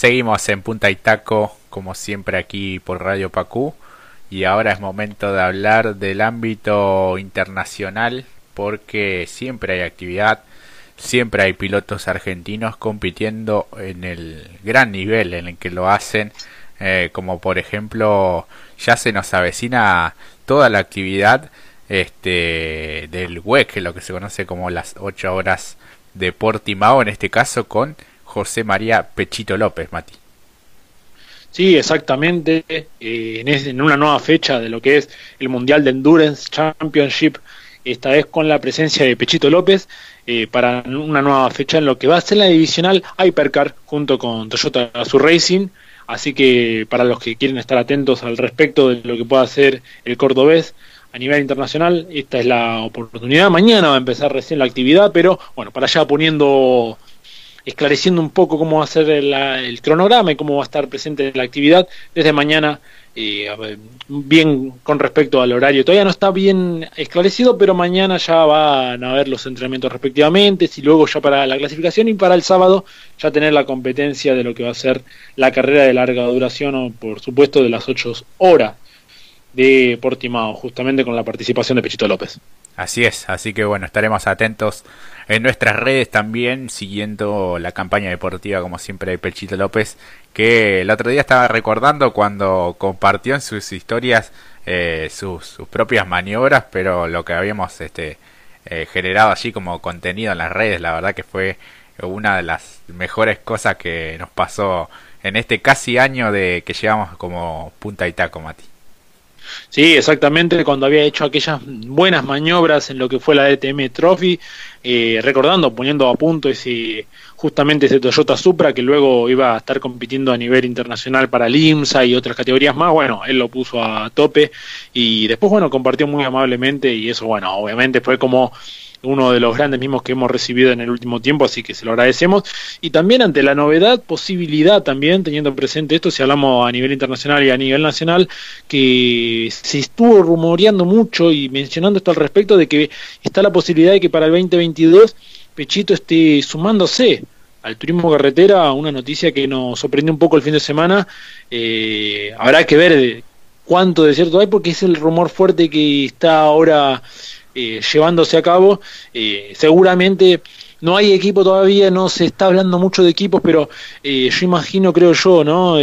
Seguimos en Punta y Taco, como siempre aquí por Radio Pacú. Y ahora es momento de hablar del ámbito internacional, porque siempre hay actividad, siempre hay pilotos argentinos compitiendo en el gran nivel en el que lo hacen. Eh, como por ejemplo, ya se nos avecina toda la actividad este, del WEC, lo que se conoce como las 8 horas de Portimao, en este caso con José María Pechito López, Mati. Sí, exactamente. Eh, en, una nueva fecha de lo que es el Mundial de Endurance Championship, esta vez con la presencia de Pechito López, eh, para una nueva fecha en lo que va a ser la divisional Hypercar junto con Toyota Azul Racing. Así que para los que quieren estar atentos al respecto de lo que pueda hacer el cordobés a nivel internacional, esta es la oportunidad. Mañana va a empezar recién la actividad, pero bueno, para allá poniendo esclareciendo un poco cómo va a ser el, cronograma y cómo va a estar presente la actividad desde mañana, eh, bien con respecto al horario. Todavía no está bien esclarecido, pero mañana ya van a ver los entrenamientos respectivamente, y luego ya para la clasificación y para el sábado ya tener la competencia de lo que va a ser la carrera de larga duración o por supuesto de las 8 horas de Portimao, justamente con la participación de Pechito López. Así es, así que bueno, estaremos atentos en nuestras redes también, siguiendo la campaña deportiva como siempre de Pechito López, que el otro día estaba recordando cuando compartió en sus historias eh, sus, propias maniobras, pero lo que habíamos este, eh, generado allí como contenido en las redes, la verdad que fue una de las mejores cosas que nos pasó en este casi año de que llevamos como punta y taco, Mati. Sí, exactamente, cuando había hecho aquellas buenas maniobras en lo que fue la DTM Trophy, eh, recordando, poniendo a punto ese justamente ese Toyota Supra que luego iba a estar compitiendo a nivel internacional para el IMSA y otras categorías más, bueno, él lo puso a tope y después, bueno, compartió muy amablemente y eso, bueno, obviamente fue como uno de los grandes mismos que hemos recibido en el último tiempo, así que se lo agradecemos. Y también ante la novedad, posibilidad también, teniendo presente esto, si hablamos a nivel internacional y a nivel nacional, que se estuvo rumoreando mucho y mencionando esto al respecto de que está la posibilidad de que para el 2022 Pechito esté sumándose al turismo carretera, una noticia que nos sorprendió un poco el fin de semana. Eh, habrá que ver cuánto de cierto hay, porque es el rumor fuerte que está ahora eh, llevándose a cabo. Eh, seguramente no hay equipo todavía, no se está hablando mucho de equipos, pero eh, yo imagino, creo yo, ¿no?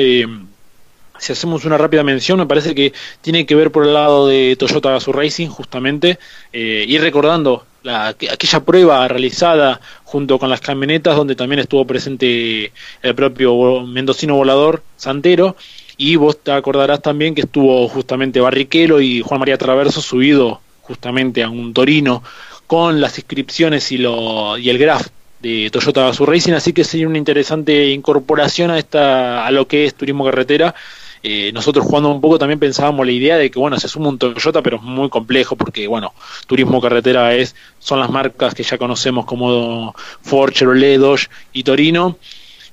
si hacemos una rápida mención, me parece que tiene que ver por el lado de Toyota Gazoo Racing, justamente, y recordando la, aquella prueba realizada junto con las camionetas, donde también estuvo presente el propio mendocino volador Santero, y vos te acordarás también que estuvo justamente Barrichello y Juan María Traverso subido justamente a un Torino con las inscripciones y, lo, y el graph de Toyota Gazoo Racing, así que sería una interesante incorporación a esta a lo que es turismo carretera. Eh, nosotros jugando un poco también pensábamos la idea de que bueno se suma un Toyota pero es muy complejo porque bueno turismo carretera es son las marcas que ya conocemos como Ford, Chevrolet, Dodge y Torino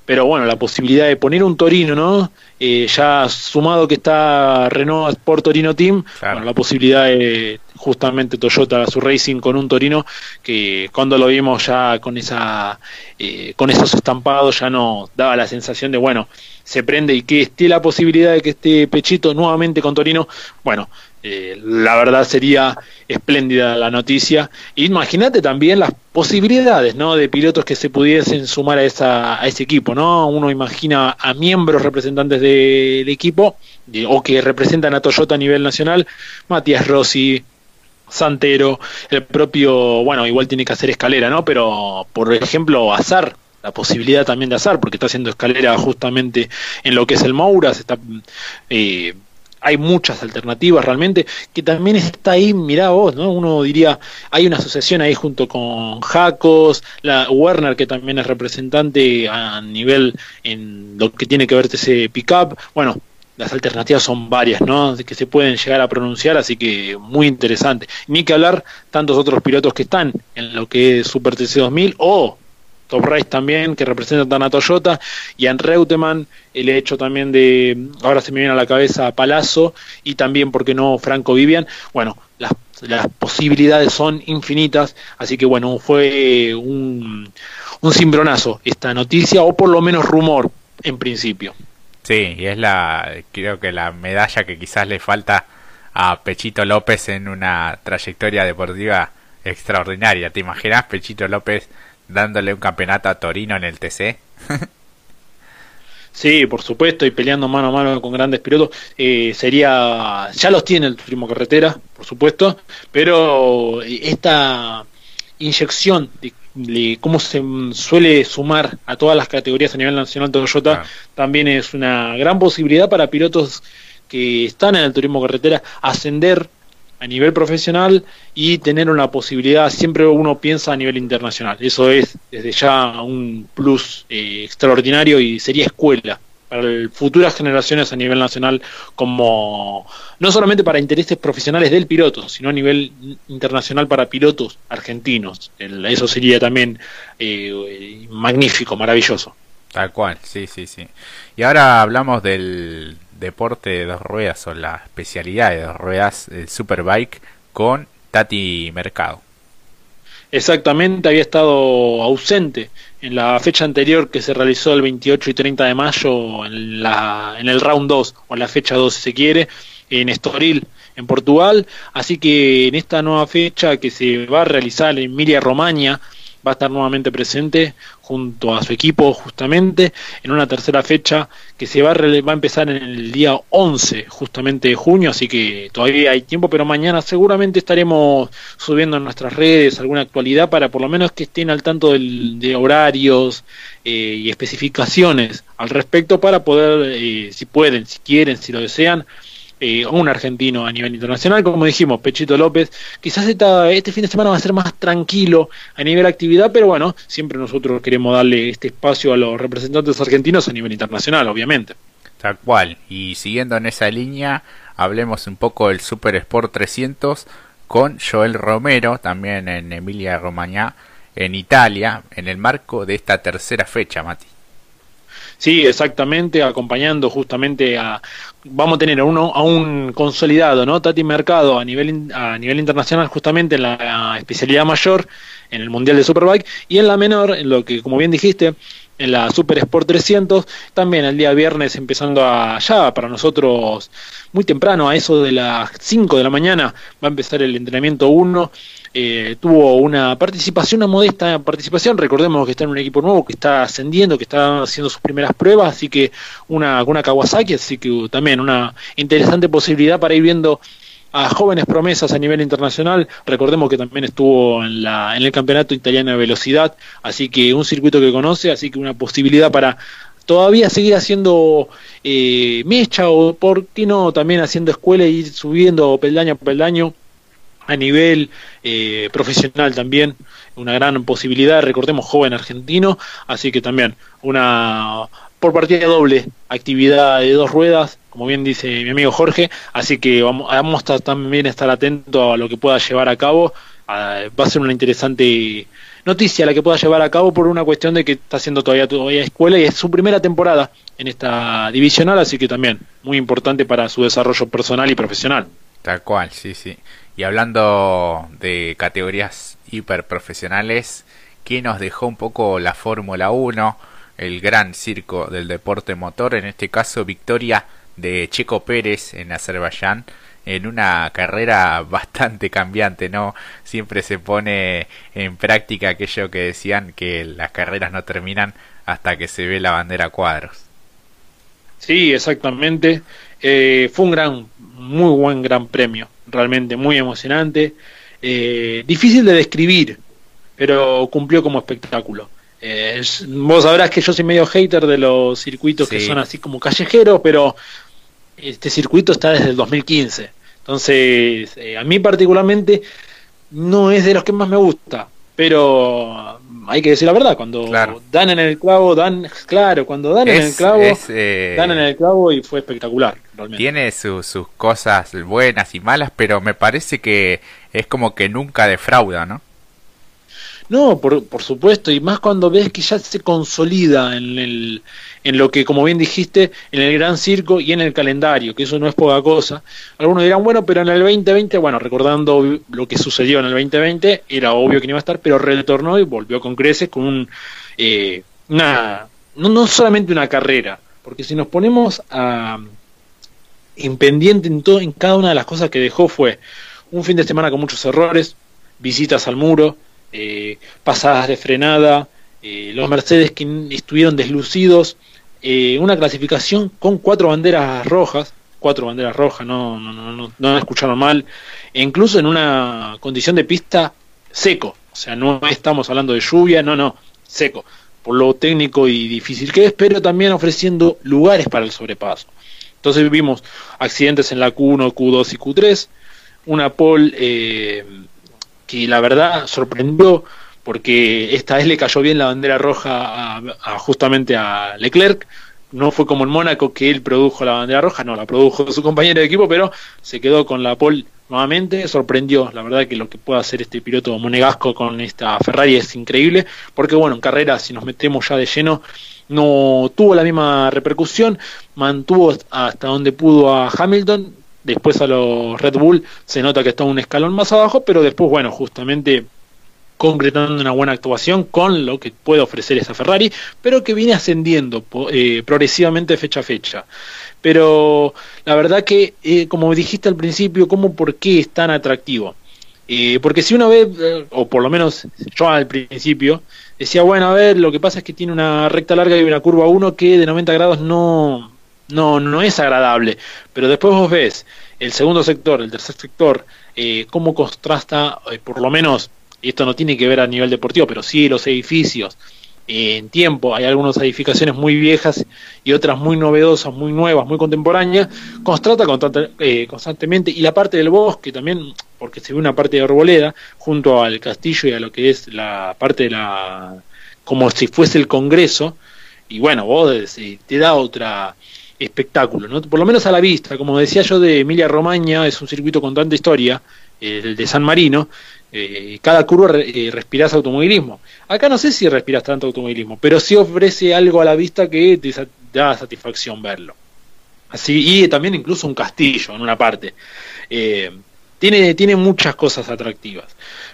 pero bueno la posibilidad de poner un Torino no eh, ya sumado que está Renault Sport Torino Team bueno, la posibilidad de justamente Toyota su Racing con un Torino que cuando lo vimos ya con esa eh, con esos estampados ya no daba la sensación de bueno se prende y que esté la posibilidad de que esté Pechito nuevamente con Torino bueno eh, la verdad sería espléndida la noticia. Imagínate también las posibilidades no de pilotos que se pudiesen sumar a esa a ese equipo no uno imagina a miembros representantes del equipo o que representan a Toyota a nivel nacional Matías Rossi Santero, el propio, bueno, igual tiene que hacer escalera, ¿no? Pero, por ejemplo, Azar, la posibilidad también de Azar, porque está haciendo escalera justamente en lo que es el Mouras, está, eh, hay muchas alternativas realmente, que también está ahí, mirá vos, ¿no? Uno diría, hay una asociación ahí junto con Jacos, la Werner, que también es representante a nivel en lo que tiene que ver ese pickup, bueno, las alternativas son varias, ¿no? Que se pueden llegar a pronunciar, así que muy interesante. Ni que hablar tantos otros pilotos que están en lo que es Super TC 2000 o Top Race también, que representan a Toyota, y en Reutemann, el hecho también de, ahora se me viene a la cabeza Palazzo, y también, ¿por qué no, Franco Vivian? Bueno, las, las posibilidades son infinitas, así que bueno, fue un, un cimbronazo esta noticia, o por lo menos rumor, en principio. Sí, y es la, creo que la medalla que quizás le falta a Pechito López en una trayectoria deportiva extraordinaria. ¿Te imaginas Pechito López dándole un campeonato a Torino en el TC? Sí, por supuesto, y peleando mano a mano con grandes pilotos. Eh, sería, ya los tiene el turismo carretera, por supuesto, pero esta inyección de, cómo se suele sumar a todas las categorías a nivel nacional Toyota también es una gran posibilidad para pilotos que están en el turismo carretera ascender a nivel profesional y tener una posibilidad, siempre uno piensa a nivel internacional. Eso es desde ya un plus eh, extraordinario y sería escuela para futuras generaciones a nivel nacional como no solamente para intereses profesionales del piloto, sino a nivel internacional para pilotos argentinos. eso sería también eh, magnífico, maravilloso. Tal cual, sí, sí, sí. Y ahora hablamos del deporte de dos ruedas o la especialidad de dos ruedas, el Superbike, con Tati Mercado. Exactamente, había estado ausente en la fecha anterior que se realizó el 28 y 30 de mayo en, la, en el round 2, o en la fecha 2 si se quiere, en Estoril, en Portugal. Así que en esta nueva fecha que se va a realizar en Emilia Romagna, va a estar nuevamente presente junto a su equipo justamente en una tercera fecha que se va a, empezar en el día 11 justamente de junio, así que todavía hay tiempo, pero mañana seguramente estaremos subiendo en nuestras redes alguna actualidad para por lo menos que estén al tanto de horarios eh, y especificaciones al respecto para poder, eh, si pueden, si quieren, si lo desean, eh, un argentino a nivel internacional, como dijimos, Pechito López. Quizás este fin de semana va a ser más tranquilo a nivel actividad, pero bueno, siempre nosotros queremos darle este espacio a los representantes argentinos a nivel internacional, obviamente. Tal cual. Y siguiendo en esa línea, hablemos un poco del Super Sport 300 con Joel Romero, también en Emilia Romagna, en Italia, en el marco de esta tercera fecha, Mati. Sí, exactamente, acompañando justamente a vamos a tener a uno a un consolidado, ¿no? Tati Mercado a nivel a nivel internacional justamente en la especialidad mayor en el Mundial de Superbike y en la menor, en lo que como bien dijiste, en la Super Sport 300, también el día viernes empezando allá para nosotros muy temprano, a eso de las 5 de la mañana, va a empezar el entrenamiento 1 eh, tuvo una participación, una modesta participación. Recordemos que está en un equipo nuevo, que está ascendiendo, que está haciendo sus primeras pruebas, así que una, una Kawasaki, así que también una interesante posibilidad para ir viendo a jóvenes promesas a nivel internacional. Recordemos que también estuvo en, la, en el campeonato italiano de velocidad, así que un circuito que conoce, así que una posibilidad para todavía seguir haciendo eh, mecha o por qué no también haciendo escuela y ir subiendo peldaño por peldaño a nivel eh, profesional también una gran posibilidad, recordemos joven argentino, así que también una por partida doble actividad de dos ruedas, como bien dice mi amigo Jorge, así que vamos, vamos a también estar atentos a lo que pueda llevar a cabo, va a ser una interesante noticia la que pueda llevar a cabo por una cuestión de que está haciendo todavía todavía escuela y es su primera temporada en esta divisional, así que también muy importante para su desarrollo personal y profesional. Tal cual, sí, sí. Y hablando de categorías hiperprofesionales, ¿qué nos dejó un poco la Fórmula 1? El gran circo del deporte motor, en este caso victoria de Checo Pérez en Azerbaiyán en una carrera bastante cambiante, ¿no? Siempre se pone en práctica aquello que decían que las carreras no terminan hasta que se ve la bandera a cuadros. Sí, exactamente. Eh, fue un gran, muy buen gran premio realmente muy emocionante, eh, difícil de describir, pero cumplió como espectáculo. Eh, vos sabrás que yo soy medio hater de los circuitos que son así como callejeros, pero este circuito está desde el 2015. Entonces, eh, a mí particularmente no es de los que más me gusta, pero hay que decir la verdad, cuando dan en el clavo, dan, claro, cuando dan en el clavo, eh, dan en el clavo y fue espectacular. Tiene sus cosas buenas y malas, pero me parece que es como que nunca defrauda, ¿no? No, por, por supuesto, y más cuando ves que ya se consolida en, el, en lo que, como bien dijiste, en el gran circo y en el calendario, que eso no es poca cosa. Algunos dirán, bueno, pero en el 2020, bueno, recordando lo que sucedió en el 2020, era obvio que no iba a estar, pero retornó y volvió con creces, con un, eh, una no, no solamente una carrera, porque si nos ponemos a en pendiente en, todo, en cada una de las cosas que dejó fue un fin de semana con muchos errores, visitas al muro, eh, pasadas de frenada, eh, los Mercedes que estuvieron deslucidos, eh, una clasificación con cuatro banderas rojas, cuatro banderas rojas, no, no, no, no, escucharon mal, e incluso en una condición de pista seco, o sea, no estamos hablando de lluvia, no, no, seco, por lo técnico y difícil que es, pero también ofreciendo lugares para el sobrepaso. Entonces vimos accidentes en la Q1, Q2 y Q3, una pole que la verdad sorprendió porque esta vez le cayó bien la bandera roja a, justamente a Leclerc. No fue como en Mónaco que él produjo la bandera roja, no, la produjo su compañero de equipo, pero se quedó con la pole nuevamente. Sorprendió, la verdad, que lo que puede hacer este piloto monegasco con esta Ferrari es increíble, porque bueno, en carrera, si nos metemos ya de lleno, no tuvo la misma repercusión, mantuvo hasta donde pudo a Hamilton, después a los Red Bull se nota que está un escalón más abajo, pero después, bueno, justamente concretando una buena actuación con lo que puede ofrecer esa Ferrari, pero que viene ascendiendo eh, progresivamente fecha a fecha. Pero la verdad que, eh, como dijiste al principio, ¿cómo por qué es tan atractivo? Eh, porque si uno ve, o por lo menos yo al principio, decía, bueno, a ver, lo que pasa es que tiene una recta larga y una curva 1 que de 90 grados no, no, no es agradable. Pero después vos ves el segundo sector, el tercer sector, eh, cómo contrasta, eh, por lo menos, esto no tiene que ver a nivel deportivo, pero sí los edificios. Eh, en tiempo, hay algunas edificaciones muy viejas y otras muy novedosas, muy nuevas, muy contemporáneas, contrasta constantemente, y la parte del bosque también, porque se ve una parte de arboleda junto al castillo y a lo que es la parte de la, como si fuese el Congreso, y bueno, vos te da otra, espectáculo, ¿no? por lo menos a la vista. Como decía yo de Emilia Romagna, es un circuito con tanta historia, el de San Marino, eh, cada curva eh, respiras automovilismo. Acá no sé si respiras tanto automovilismo, pero sí ofrece algo a la vista que te da satisfacción verlo. Así, y también incluso un castillo en una parte. Eh, tiene, tiene muchas cosas atractivas.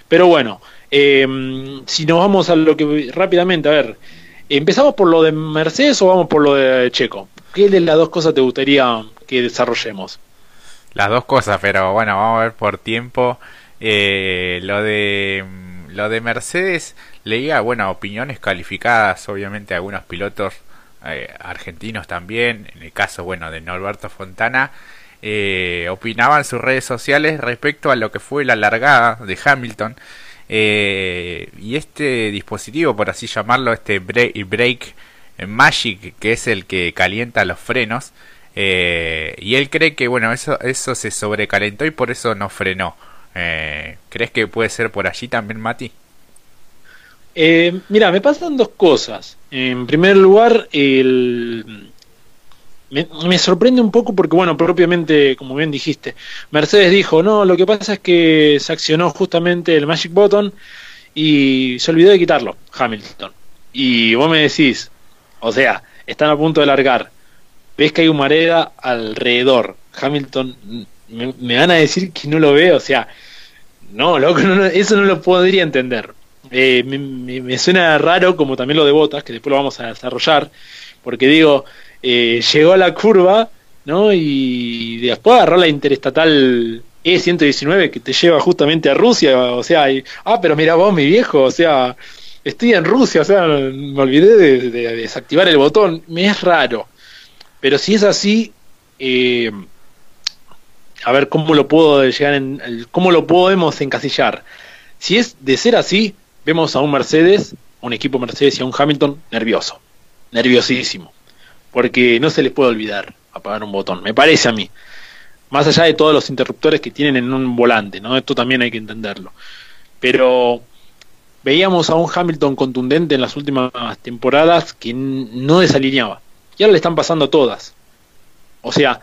Pero bueno, si nos vamos a lo que rápidamente, a ver, ¿empezamos por lo de Mercedes o vamos por lo de Checo? ¿Qué de las dos cosas te gustaría que desarrollemos? Las dos cosas, pero bueno, vamos a ver por tiempo. Eh, lo de mm, lo de Mercedes leía, bueno, opiniones calificadas, obviamente algunos pilotos eh, argentinos también, en el caso, bueno, de Norberto Fontana, eh, opinaban sus redes sociales respecto a lo que fue la largada de Hamilton. y este dispositivo, por así llamarlo, este break Magic, que es el que calienta los frenos. Eh, y él cree que bueno, eso, eso se sobrecalentó y por eso no frenó. Eh, ¿Crees que puede ser por allí también, Mati? Eh, mira, me pasan dos cosas. En primer lugar, el... me, sorprende un poco porque, bueno, propiamente, como bien dijiste, Mercedes dijo, no, lo que pasa es que se accionó justamente el Magic Button y se olvidó de quitarlo, Hamilton. Y vos me decís, o sea, están a punto de largar. Ves que hay humareda alrededor. Hamilton, me, van a decir que no lo ve, o sea, no, loco, eso no lo podría entender. Eh, me, suena raro, como también lo de Botas, que después lo vamos a desarrollar, porque digo, eh, llegó a la curva, ¿no? Y después agarró la interestatal E119 que te lleva justamente a Rusia, o sea, ah, pero mira vos, mi viejo, o sea, estoy en Rusia, o sea, me olvidé de, desactivar el botón, me es raro. Pero si es así, eh, a ver cómo lo puedo llegar en, cómo lo podemos encasillar. Si es de ser así, vemos a un Mercedes, un equipo Mercedes y a un Hamilton nervioso, nerviosísimo, porque no se les puede olvidar apagar un botón, me parece a mí. Más allá de todos los interruptores que tienen en un volante, ¿no? Esto también hay que entenderlo. Pero veíamos a un Hamilton contundente en las últimas temporadas que no desalineaba. Y ahora le están pasando todas. O sea,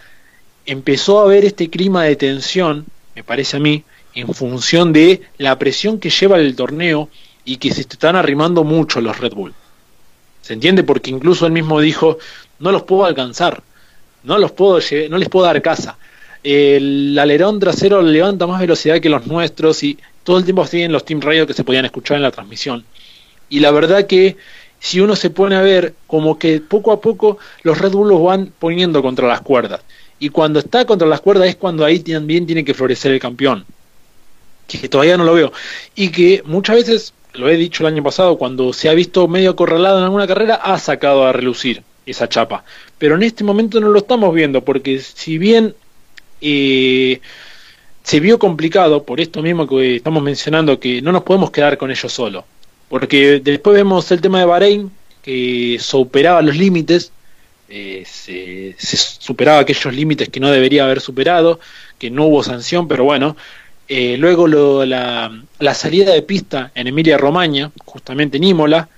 empezó a haber este clima de tensión, me parece a mí, en función de la presión que lleva el torneo y que se están arrimando mucho los Red Bull. ¿Se entiende? Porque incluso él mismo dijo, no los puedo alcanzar, no los puedo no les puedo dar casa. El alerón trasero levanta más velocidad que los nuestros y todo el tiempo siguen los Team Radio que se podían escuchar en la transmisión. Y la verdad que si uno se pone a ver como que poco a poco los Red Bull los van poniendo contra las cuerdas. Y cuando está contra las cuerdas es cuando ahí también tiene que florecer el campeón. Que todavía no lo veo. Y que muchas veces, lo he dicho el año pasado, cuando se ha visto medio acorralado en alguna carrera, ha sacado a relucir esa chapa. Pero en este momento no lo estamos viendo, porque si bien eh, se vio complicado, por esto mismo que estamos mencionando, que no nos podemos quedar con ellos solo porque después vemos el tema de Bahrein, que superaba los límites, eh, se, superaba aquellos límites que no debería haber superado, que no hubo sanción, pero bueno. Eh, luego lo, la, la, salida de pista en Emilia Romagna, justamente en Imola,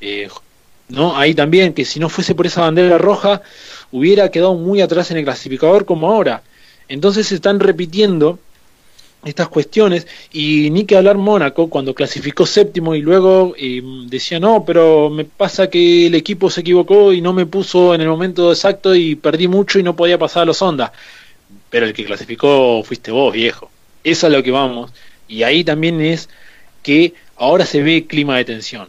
eh, ¿no? ahí también, que si no fuese por esa bandera roja, hubiera quedado muy atrás en el clasificador como ahora. Entonces se están repitiendo estas cuestiones y ni que hablar Mónaco cuando clasificó séptimo y luego eh, decía no pero me pasa que el equipo se equivocó y no me puso en el momento exacto y perdí mucho y no podía pasar a los Honda pero el que clasificó fuiste vos viejo. Eso es a lo que vamos. Y ahí también es que ahora se ve clima de tensión.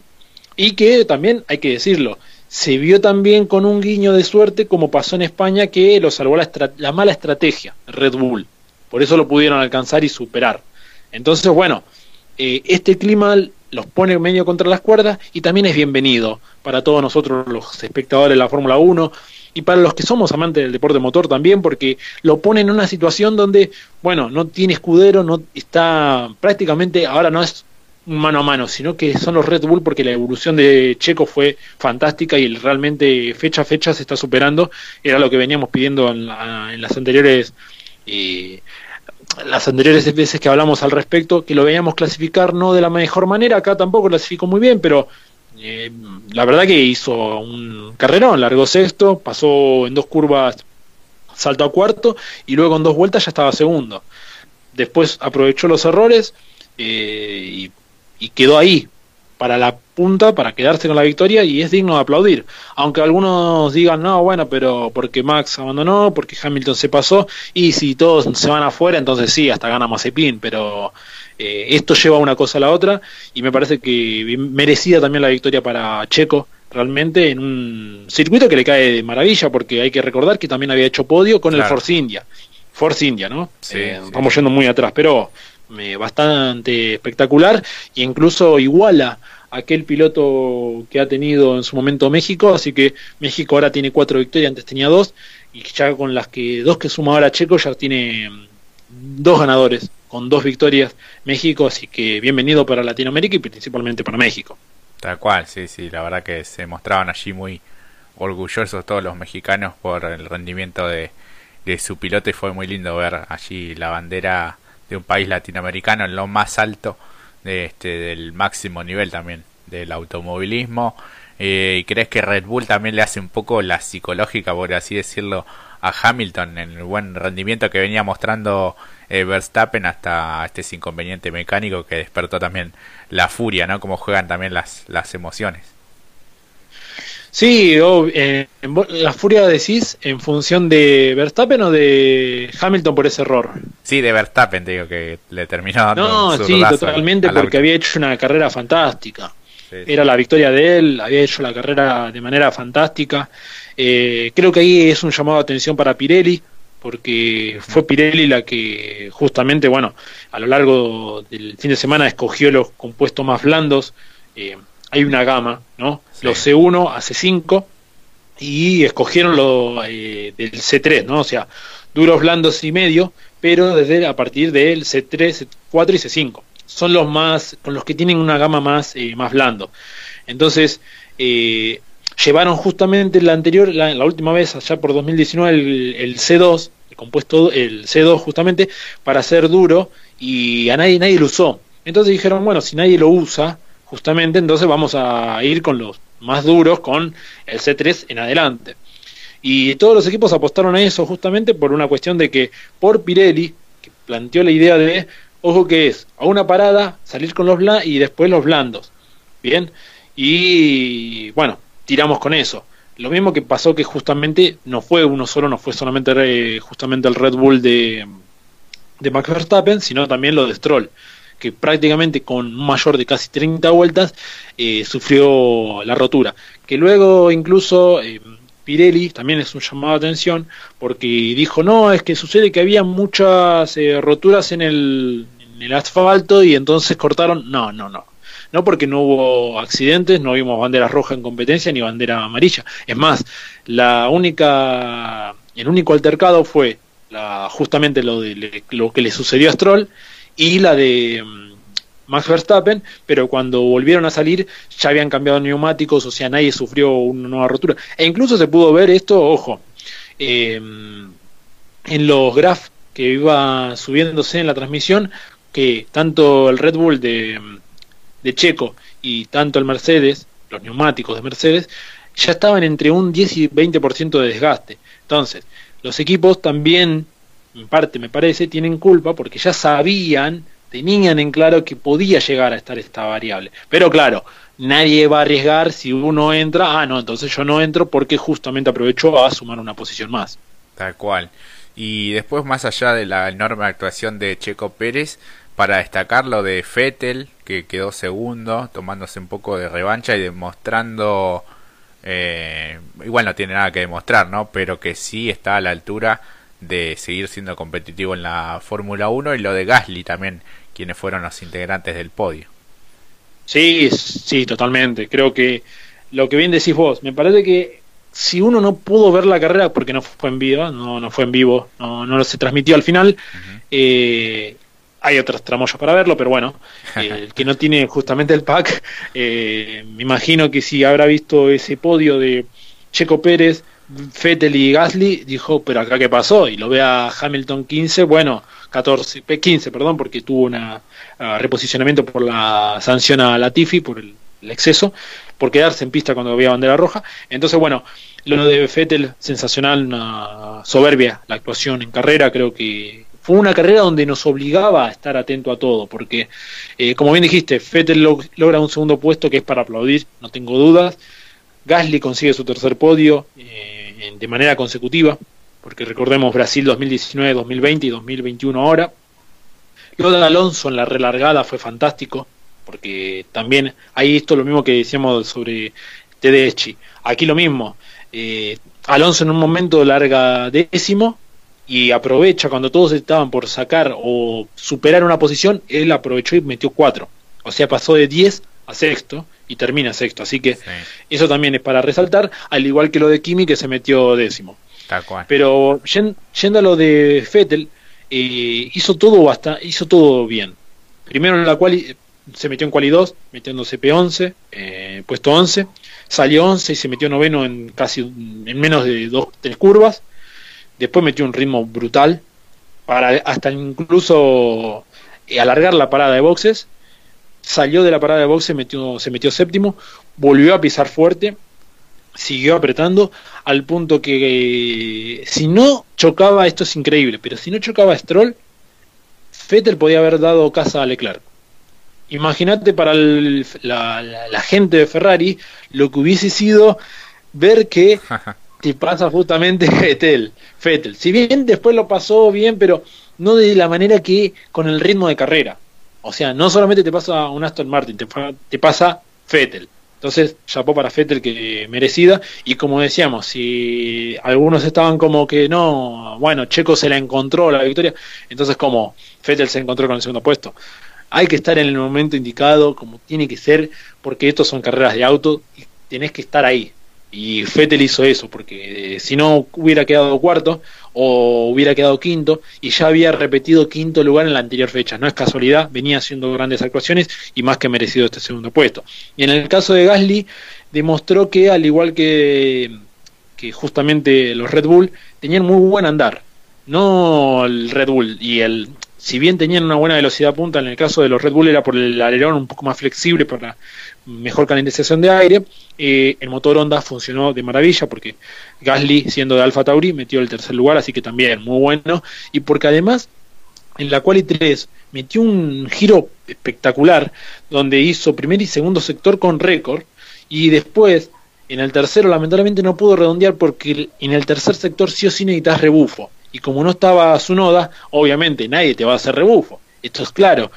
Y que también hay que decirlo se vio también con un guiño de suerte como pasó en España que lo salvó la, la mala estrategia Red Bull por eso lo pudieron alcanzar y superar. Entonces, bueno, eh, este clima los pone medio contra las cuerdas y también es bienvenido para todos nosotros los espectadores de la Fórmula 1 y para los que somos amantes del deporte motor también, porque lo pone en una situación donde, bueno, no tiene escudero, no está prácticamente, ahora no es mano a mano, sino que son los Red Bull porque la evolución de Checo fue fantástica y realmente fecha a fecha se está superando, era lo que veníamos pidiendo en, en las anteriores y las anteriores veces que hablamos al respecto, que lo veíamos clasificar no de la mejor manera, acá tampoco clasificó muy bien, pero eh, la verdad que hizo un carrerón, largó sexto, pasó en dos curvas, salto a cuarto y luego en dos vueltas ya estaba segundo. Después aprovechó los errores eh, y quedó ahí, para la punta, para quedarse con la victoria y es digno de aplaudir. Aunque algunos digan, no, bueno, pero porque Max abandonó, porque Hamilton se pasó y si todos se van afuera, entonces sí, hasta gana Mazepin, pero eh, esto lleva una cosa a la otra y me parece que merecida también la victoria para Checo realmente en un circuito que le cae de maravilla porque hay que recordar que también había hecho podio con el Force India. Force India, ¿no? Sí, eh, Estamos yendo muy atrás, pero eh, bastante espectacular e incluso iguala aquel piloto que ha tenido en su momento México, así que México ahora tiene cuatro victorias, antes tenía dos, y ya con las que dos que suma ahora Checo ya tiene mm, dos ganadores con dos victorias México, así que bienvenido para Latinoamérica y principalmente para México. Tal cual, sí, sí, la verdad que se mostraban allí muy orgullosos todos los mexicanos por el rendimiento de, de su piloto y fue muy lindo ver allí la bandera de un país latinoamericano en lo más alto de este del máximo nivel también del automovilismo. Eh, y crees que Red Bull también le hace un poco la psicológica por así decirlo a Hamilton en el buen rendimiento que venía mostrando eh, Verstappen hasta este inconveniente mecánico que despertó también la furia no como juegan también las las emociones Sí, eh, la furia decís en función de Verstappen o de Hamilton por ese error. Sí, de Verstappen, te digo que le terminó dando No, sí, totalmente, porque había hecho una carrera fantástica. Era la victoria de él, había hecho la carrera de manera fantástica. Eh, creo que ahí es un llamado de atención para Pirelli, porque fue Pirelli la que justamente, bueno, a lo largo del fin de semana escogió los compuestos más blandos. Eh, hay una gama, ¿no? Los C1 a C5 y escogieron lo eh, del C3, ¿no? O sea, duros, blandos y medio, pero desde a partir del C3, C4 y C5. Son los más, con los que tienen una gama más, eh, más blando. Entonces, eh, llevaron justamente la anterior, la, última vez, allá por 2019, el, el, C2, el compuesto, el C2 justamente, para ser duro, y a nadie, nadie lo usó. Entonces dijeron, bueno, si nadie lo usa, justamente entonces vamos a ir con los más duros, con el C3 en adelante. Y todos los equipos apostaron a eso justamente por una cuestión de que por Pirelli, que planteó la idea de, ojo que es, a una parada, salir con los blandos y después los blandos. Bien, y bueno, tiramos con eso. Lo mismo que pasó que justamente no fue uno solo, no fue solamente justamente el Red Bull de, de Max Verstappen, sino también lo de Stroll que prácticamente con un mayor de casi 30 vueltas eh, sufrió la rotura. Que luego incluso eh, Pirelli también es un llamado de atención porque dijo, no, es que sucede que había muchas eh, roturas en el, asfalto y entonces cortaron. No, no, no no porque no hubo accidentes, no vimos bandera roja en competencia ni bandera amarilla. Es más, la única, el único altercado fue la, justamente lo, de, lo que le sucedió a Stroll y la de mm, Max Verstappen, pero cuando volvieron a salir ya habían cambiado neumáticos, o sea, nadie sufrió una nueva rotura. E incluso se pudo ver esto, ojo, eh, en los graphs que iba subiéndose en la transmisión, que tanto el Red Bull de, de Checo y tanto el Mercedes, los neumáticos de Mercedes, ya estaban entre un 10 y 20% de desgaste. Entonces, los equipos también, en parte me parece, tienen culpa porque ya sabían, tenían en claro que podía llegar a estar esta variable. Pero claro, nadie va a arriesgar si uno entra, ah, no, entonces yo no entro porque justamente aprovecho a sumar una posición más. Tal cual. Y después, más allá de la enorme actuación de Checo Pérez, para destacar lo de Fettel, que quedó segundo, tomándose un poco de revancha y demostrando, eh, igual no tiene nada que demostrar, ¿no? Pero que sí está a la altura de seguir siendo competitivo en la Fórmula 1 y lo de Gasly también, quienes fueron los integrantes del podio. Sí, sí, totalmente. Creo que lo que bien decís vos, me parece que si uno no pudo ver la carrera porque no fue en vivo, no, no fue en vivo, no, no se transmitió al final, eh, hay otros tramoyos para verlo, pero bueno, el que no tiene justamente el pack, eh, me imagino que si habrá visto ese podio de Checo Pérez, Fettel y Gasly, dijo, pero acá qué pasó, y lo ve a Hamilton 15, bueno, 14, 15, perdón, porque tuvo un reposicionamiento por la sanción a Latifi, por el, exceso, por quedarse en pista cuando había bandera roja. Entonces, bueno, lo de Fettel, sensacional, soberbia la actuación en carrera, creo que fue una carrera donde nos obligaba a estar atento a todo, porque, eh, como bien dijiste, Fettel logra un segundo puesto que es para aplaudir, no tengo dudas. Gasly consigue su tercer podio eh, de manera consecutiva, porque recordemos Brasil 2019, 2020 y 2021 ahora. Lo de Alonso en la relargada fue fantástico, porque también hay esto lo mismo que decíamos sobre Tedeschi. Aquí lo mismo. Eh, Alonso en un momento larga décimo y aprovecha cuando todos estaban por sacar o superar una posición, él aprovechó y metió cuatro. O sea, pasó de 10 a sexto y termina sexto. Así que eso también es para resaltar, al igual que lo de Kimi que se metió décimo. Pero yendo a lo de Fettel, eh, hizo todo basta, hizo todo bien. Primero en la cual se metió en quali 2, metiéndose P11, eh, puesto 11, salió 11 y se metió noveno en casi en menos de dos tres curvas después metió un ritmo brutal para hasta incluso eh, alargar la parada de boxes, salió de la parada de boxes, metió, se metió séptimo, volvió a pisar fuerte, siguió apretando al punto que eh, si no chocaba, esto es increíble, pero si no chocaba Stroll, Vettel podía haber dado casa a Leclerc. Imagínate para la, la, gente de Ferrari lo que hubiese sido ver que te pasa justamente Fettel, Fettel. Si bien después lo pasó bien, pero no de la manera que con el ritmo de carrera. O sea, no solamente te pasa un Aston Martin, te, pasa Fettel. Entonces, chapó para Fettel que merecida. Y como decíamos, si algunos estaban como que no, bueno, Checo se la encontró la victoria, entonces como Fettel se encontró con el segundo puesto. Hay que estar en el momento indicado, como tiene que ser, porque estos son carreras de auto y tenés que estar ahí. Y Fettel hizo eso, porque eh, si no hubiera quedado cuarto o hubiera quedado quinto y ya había repetido quinto lugar en la anterior fecha. No es casualidad, venía haciendo grandes actuaciones y más que merecido este segundo puesto. Y en el caso de Gasly, demostró que al igual que, que justamente los Red Bull, tenían muy buen andar. No el Red Bull y el si bien tenían una buena velocidad punta, en el caso de los Red Bull era por el alerón un poco más flexible para mejor calentización de aire. Eh, el motor Honda funcionó de maravilla porque Gasly, siendo de Alfa Tauri, metió el tercer lugar, así que también muy bueno. Y porque además en la Quali 3 metió un giro espectacular donde hizo primer y segundo sector con récord y después en el tercero lamentablemente no pudo redondear porque en el tercer sector sí o sí necesitas rebufo y como no estaba su noda obviamente nadie te va a hacer rebufo esto es claro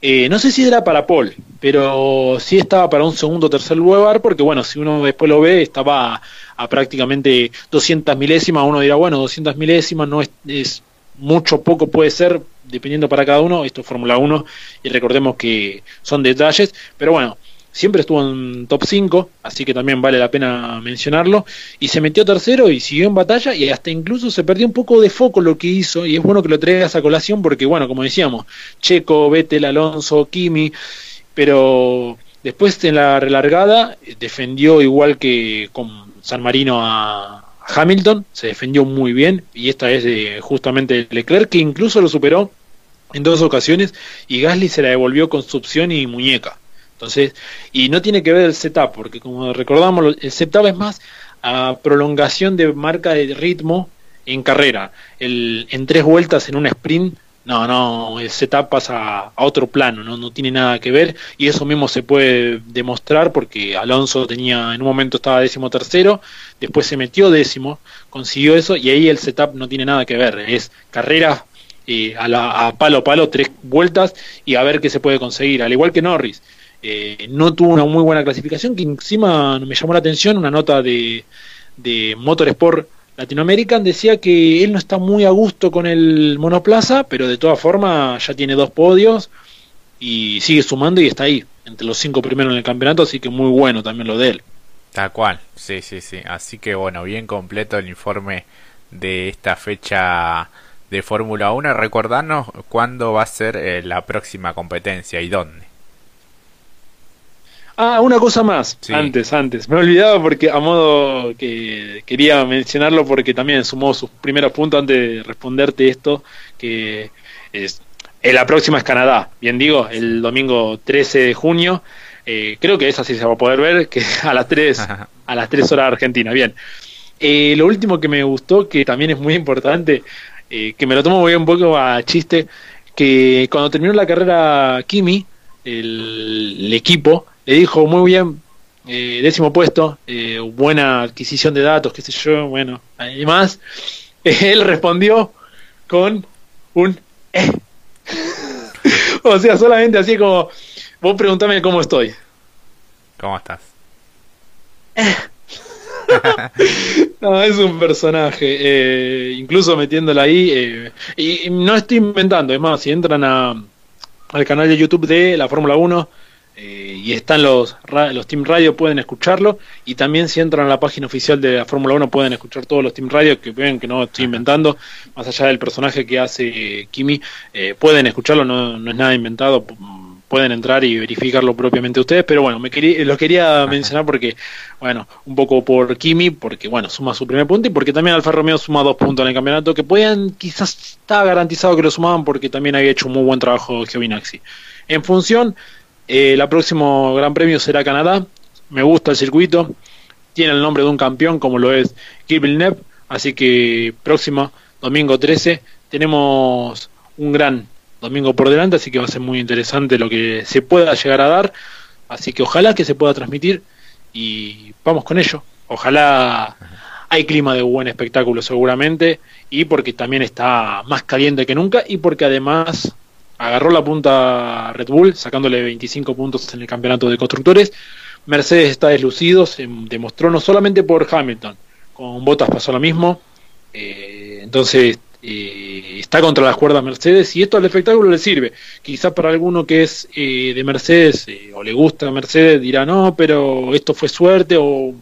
Eh, no sé si era para Paul, pero sí estaba para un segundo o tercer lugar, porque bueno, si uno después lo ve, estaba a, prácticamente 200 milésimas, uno dirá, bueno, 200 milésimas no es, es mucho, poco puede ser, dependiendo para cada uno, esto es Fórmula 1, y recordemos que son detalles, pero bueno, siempre estuvo en top 5, así que también vale la pena mencionarlo, y se metió tercero y siguió en batalla y hasta incluso se perdió un poco de foco lo que hizo, y es bueno que lo traigas a colación porque, bueno, como decíamos, Checo, Vettel, Alonso, Kimi, pero después en la relargada defendió igual que con San Marino a Hamilton, se defendió muy bien, y esta es de justamente Leclerc, que incluso lo superó en dos ocasiones, y Gasly se la devolvió con su opción y muñeca. Entonces, y no tiene que ver el setup, porque como recordamos, el setup es más a prolongación de marca de ritmo en carrera. El, en tres vueltas en un sprint, no, no, el setup pasa a otro plano, no, no tiene nada que ver y eso mismo se puede demostrar porque Alonso tenía, en un momento estaba décimo tercero, después se metió décimo, consiguió eso y ahí el setup no tiene nada que ver, es carrera eh, a, la, a palo a palo, tres vueltas y a ver qué se puede conseguir, al igual que Norris eh, no tuvo una muy buena clasificación, que encima me llamó la atención una nota de, de Motorsport Latinoamérica decía que él no está muy a gusto con el monoplaza, pero de todas formas ya tiene dos podios y sigue sumando y está ahí, entre los cinco primeros en el campeonato, así que muy bueno también lo de él. Tal cual, sí, sí, sí. Así que bueno, bien completo el informe de esta fecha de Fórmula 1. Recordarnos cuándo va a ser eh, la próxima competencia y dónde. Ah, una cosa más, antes, antes. Me he olvidado porque a modo que quería mencionarlo porque también sumó sus primeros puntos antes de responderte esto, que es, eh, la próxima es Canadá, bien digo, el domingo 13 de junio. Eh, creo que esa sí se va a poder ver, que a las 3, a las 3 horas Argentina, bien. Eh, lo último que me gustó, que también es muy importante, que me lo tomo muy un poco a chiste, que cuando terminó la carrera Kimi, el equipo, le dijo muy bien, eh, décimo puesto, eh, buena adquisición de datos, qué sé yo, bueno, además, él respondió con un eh. o sea, solamente así como, vos preguntame cómo estoy. ¿Cómo estás? no, es un personaje, incluso metiéndola ahí, y, no estoy inventando, es más, si entran a, al canal de YouTube de la Fórmula 1, eh, y están los, los Team Radio, pueden escucharlo. Y también si entran a la página oficial de la Fórmula 1 pueden escuchar todos los Team Radio, que ven que no estoy inventando, más allá del personaje que hace Kimi, eh, pueden escucharlo, no, no, es nada inventado, pueden entrar y verificarlo propiamente ustedes, pero bueno, me quería, lo quería mencionar porque, bueno, un poco por Kimi, porque bueno, suma su primer punto y porque también Alfa Romeo suma dos puntos en el campeonato, que pueden, quizás estaba garantizado que lo sumaban porque también había hecho un muy buen trabajo Giovinazzi. En función eh, el próximo Gran Premio será Canadá. Me gusta el circuito. Tiene el nombre de un campeón como lo es Villeneuve. Así que próximo domingo 13 tenemos un gran domingo por delante. Así que va a ser muy interesante lo que se pueda llegar a dar. Así que ojalá que se pueda transmitir y vamos con ello. Ojalá hay clima de buen espectáculo seguramente y porque también está más caliente que nunca y porque además agarró la punta Red Bull, sacándole 25 puntos en el campeonato de constructores. Mercedes está deslucido, se demostró no solamente por Hamilton, con Bottas pasó lo mismo. Eh, entonces eh, está contra las cuerdas Mercedes y esto al espectáculo le sirve. Quizás para alguno que es eh, de Mercedes o le gusta Mercedes dirá no, pero esto fue suerte o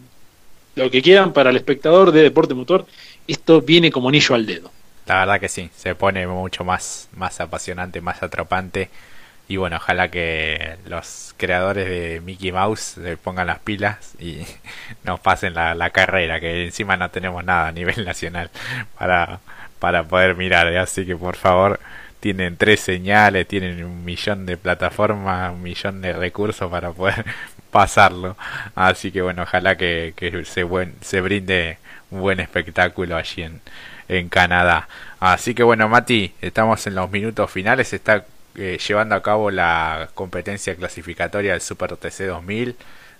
lo que quieran para el espectador de deporte motor. Esto viene como anillo al dedo. La verdad que sí, se pone mucho más, más apasionante, más atrapante. Y bueno, ojalá que los creadores de Mickey Mouse se pongan las pilas y nos pasen la, la carrera, que encima no tenemos nada a nivel nacional para, para poder mirar. Así que por favor, tienen tres señales, tienen un millón de plataformas, un millón de recursos para poder pasarlo. Así que bueno, ojalá que, que se, buen, se brinde buen espectáculo allí en, en Canadá. Así que bueno, Mati, estamos en los minutos finales. está eh, llevando a cabo la competencia clasificatoria del Super TC 2000.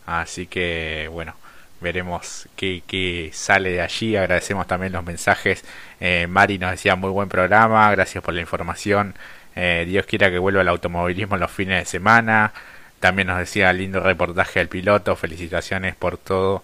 Así que bueno, veremos qué, qué sale de allí. Agradecemos también los mensajes. Eh, Mari nos decía muy buen programa, gracias por la información. Eh, Dios quiera que vuelva el automovilismo los fines de semana. También nos decía lindo reportaje del piloto. Felicitaciones por todo.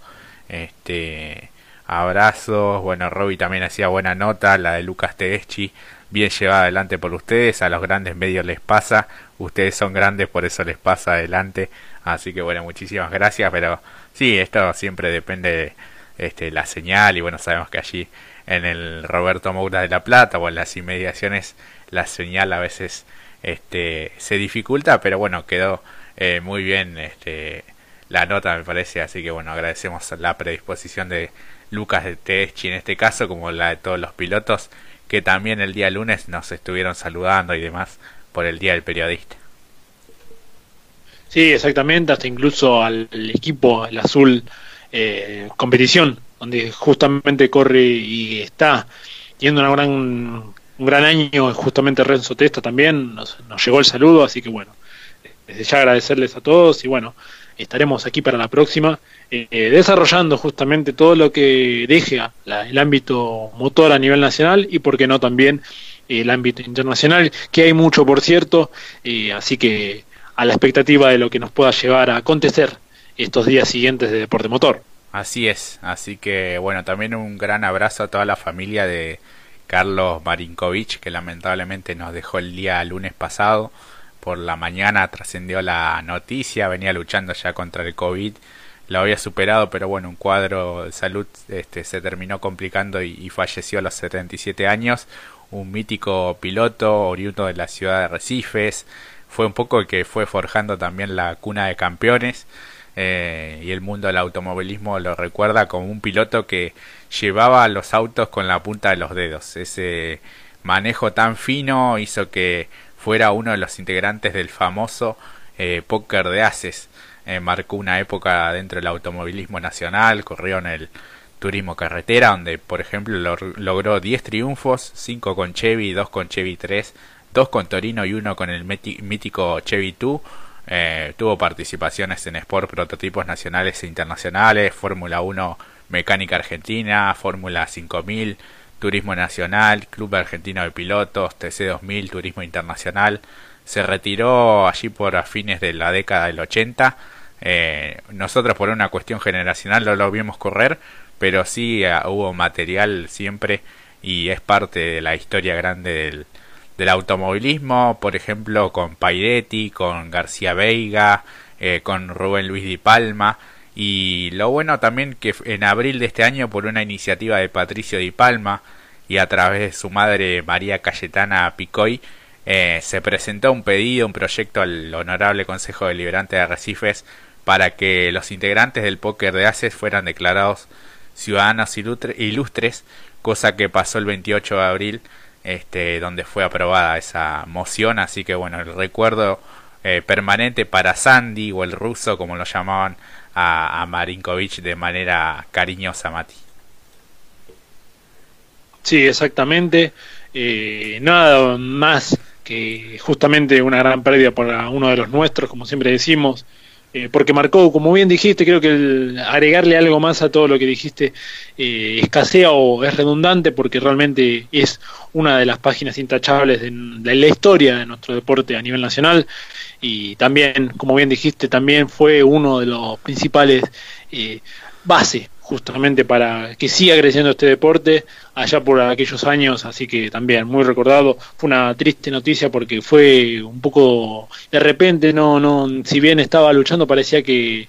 Este, abrazos. Bueno, Robbie también hacía buena nota. La de Lucas Tedeschi. Bien llevada adelante por ustedes. A los grandes medios les pasa. Ustedes son grandes, por eso les pasa adelante. Así que bueno, muchísimas gracias. Pero sí, esto siempre depende de este, la señal. Y bueno, sabemos que allí en el Roberto Moura de la Plata o en las inmediaciones la señal a veces este, se dificulta. Pero bueno, quedó eh, muy bien este, la nota me parece, así que bueno, agradecemos la predisposición de Lucas de Teschi en este caso, como la de todos los pilotos, que también el día lunes nos estuvieron saludando y demás por el Día del Periodista. Sí, exactamente, hasta incluso al equipo, el azul eh, competición, donde justamente corre y está teniendo una gran, un gran año, justamente Renzo Testa también, nos, nos llegó el saludo, así que bueno, desde ya agradecerles a todos y bueno, estaremos aquí para la próxima, eh, desarrollando justamente todo lo que deje el ámbito motor a nivel nacional y, por qué no, también el ámbito internacional, que hay mucho, por cierto, eh, así que a la expectativa de lo que nos pueda llevar a acontecer estos días siguientes de Deporte Motor. Así es, así que bueno, también un gran abrazo a toda la familia de Carlos Marinkovic, que lamentablemente nos dejó el día lunes pasado por la mañana trascendió la noticia, venía luchando ya contra el COVID, lo había superado, pero bueno, un cuadro de salud este, se terminó complicando y, falleció a los 77 años. Un mítico piloto oriundo de la ciudad de Recifes, fue un poco el que fue forjando también la cuna de campeones. Eh, y el mundo del automovilismo lo recuerda como un piloto que llevaba los autos con la punta de los dedos. Ese manejo tan fino hizo que fuera uno de los integrantes del famoso eh, póker de Aces. Eh, marcó una época dentro del automovilismo nacional, corrió en el turismo carretera, donde por ejemplo logró 10 triunfos, 5 con Chevy, 2 con Chevy 3, 2 con Torino y 1 con el mítico Chevy 2. Eh, tuvo participaciones en Sport prototipos nacionales e internacionales, Fórmula 1 Mecánica Argentina, Fórmula 5000, Turismo Nacional, Club Argentino de Pilotos, TC2000, Turismo Internacional. Se retiró allí por fines de la década del 80. Eh, nosotros por una cuestión generacional no lo vimos correr, pero sí eh, hubo material siempre y es parte de la historia grande del, automovilismo, por ejemplo con Pairetti, con García Veiga, eh, con Rubén Luis Di Palma. Y lo bueno también que en abril de este año, por una iniciativa de Patricio Di Palma y a través de su madre María Cayetana Picoy, eh, se presentó un pedido, un proyecto al Honorable Consejo Deliberante de Arrecifes para que los integrantes del póker de Aces fueran declarados ciudadanos ilustres, cosa que pasó el 28 de abril, este, donde fue aprobada esa moción. Así que bueno, el recuerdo eh, permanente para Sandy o el ruso, como lo llamaban a, Marinkovic de manera cariñosa, Mati. Sí, exactamente. Eh, nada más que justamente una gran pérdida para uno de los nuestros, como siempre decimos, eh, porque marcó, como bien dijiste, creo que el agregarle algo más a todo lo que dijiste eh, escasea o es redundante, porque realmente es una de las páginas intachables de, de, la historia de nuestro deporte a nivel nacional. Y también, como bien dijiste, también fue uno de los principales eh, bases justamente para que siga creciendo este deporte allá por aquellos años, así que también muy recordado, fue una triste noticia porque fue un poco de repente, no, no, si bien estaba luchando parecía que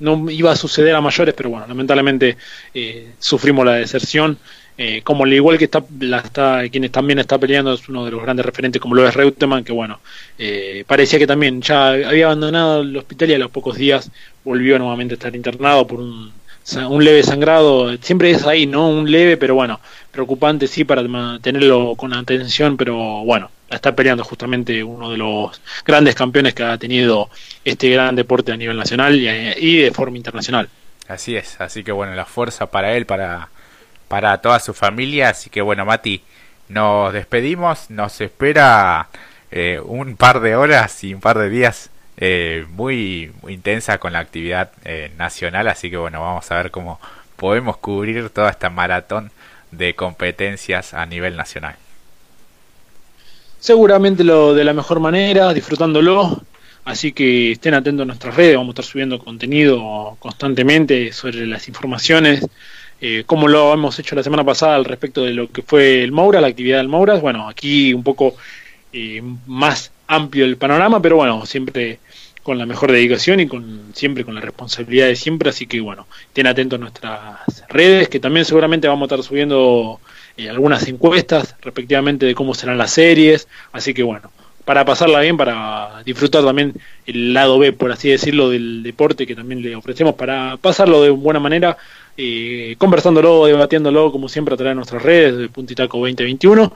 no iba a suceder a mayores, pero bueno, lamentablemente eh, sufrimos la deserción. Eh, como al igual que está, la está, quienes también está peleando es uno de los grandes referentes como lo es Reutemann, que bueno, eh, parecía que también ya había abandonado el hospital y a los pocos días volvió nuevamente a estar internado por un, un leve sangrado, siempre es ahí, ¿no? Un leve, pero bueno, preocupante sí para tenerlo con atención, pero bueno, está peleando justamente uno de los grandes campeones que ha tenido este gran deporte a nivel nacional y de forma internacional. Así es, así que bueno, la fuerza para él, para para toda su familia. Así que bueno, Mati, nos despedimos. Nos espera eh, un par de horas y un par de días eh, muy, intensa con la actividad eh, nacional. Así que bueno, vamos a ver cómo podemos cubrir toda esta maratón de competencias a nivel nacional. seguramente lo de la mejor manera, disfrutándolo. Así que estén atentos a nuestras redes, vamos a estar subiendo contenido constantemente sobre las informaciones, eh, como lo hemos hecho la semana pasada al respecto de lo que fue el Moura, la actividad del Moura. Bueno, aquí un poco eh, más amplio el panorama, pero bueno, siempre con la mejor dedicación y con siempre con la responsabilidad de siempre, así que bueno, estén atentos a nuestras redes, que también seguramente vamos a estar subiendo eh, algunas encuestas respectivamente de cómo serán las series, así que bueno, para pasarla bien, para disfrutar también el lado B, por así decirlo, del deporte que también le ofrecemos, para pasarlo de buena manera, eh, conversándolo, debatiéndolo, como siempre a través de nuestras redes, de Puntitaco 2021,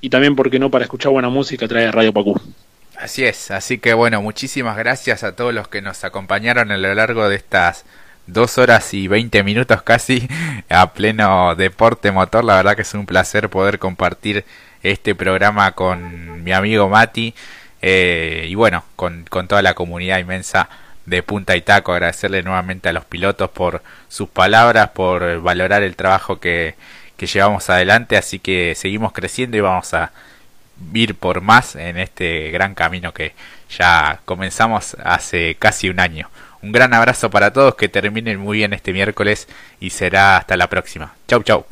y también, porque no?, para escuchar buena música a través de Radio Pacú. Así es, así que bueno, muchísimas gracias a todos los que nos acompañaron a lo largo de estas dos horas y veinte minutos casi a pleno deporte motor. La verdad que es un placer poder compartir este programa con mi amigo Mati eh, y bueno, con, toda la comunidad inmensa de Punta y Taco. Agradecerle nuevamente a los pilotos por sus palabras, por valorar el trabajo que llevamos adelante. Así que seguimos creciendo y vamos a ir por más en este gran camino que ya comenzamos hace casi un año. Un gran abrazo para todos, que terminen muy bien este miércoles y será hasta la próxima. Chau chau.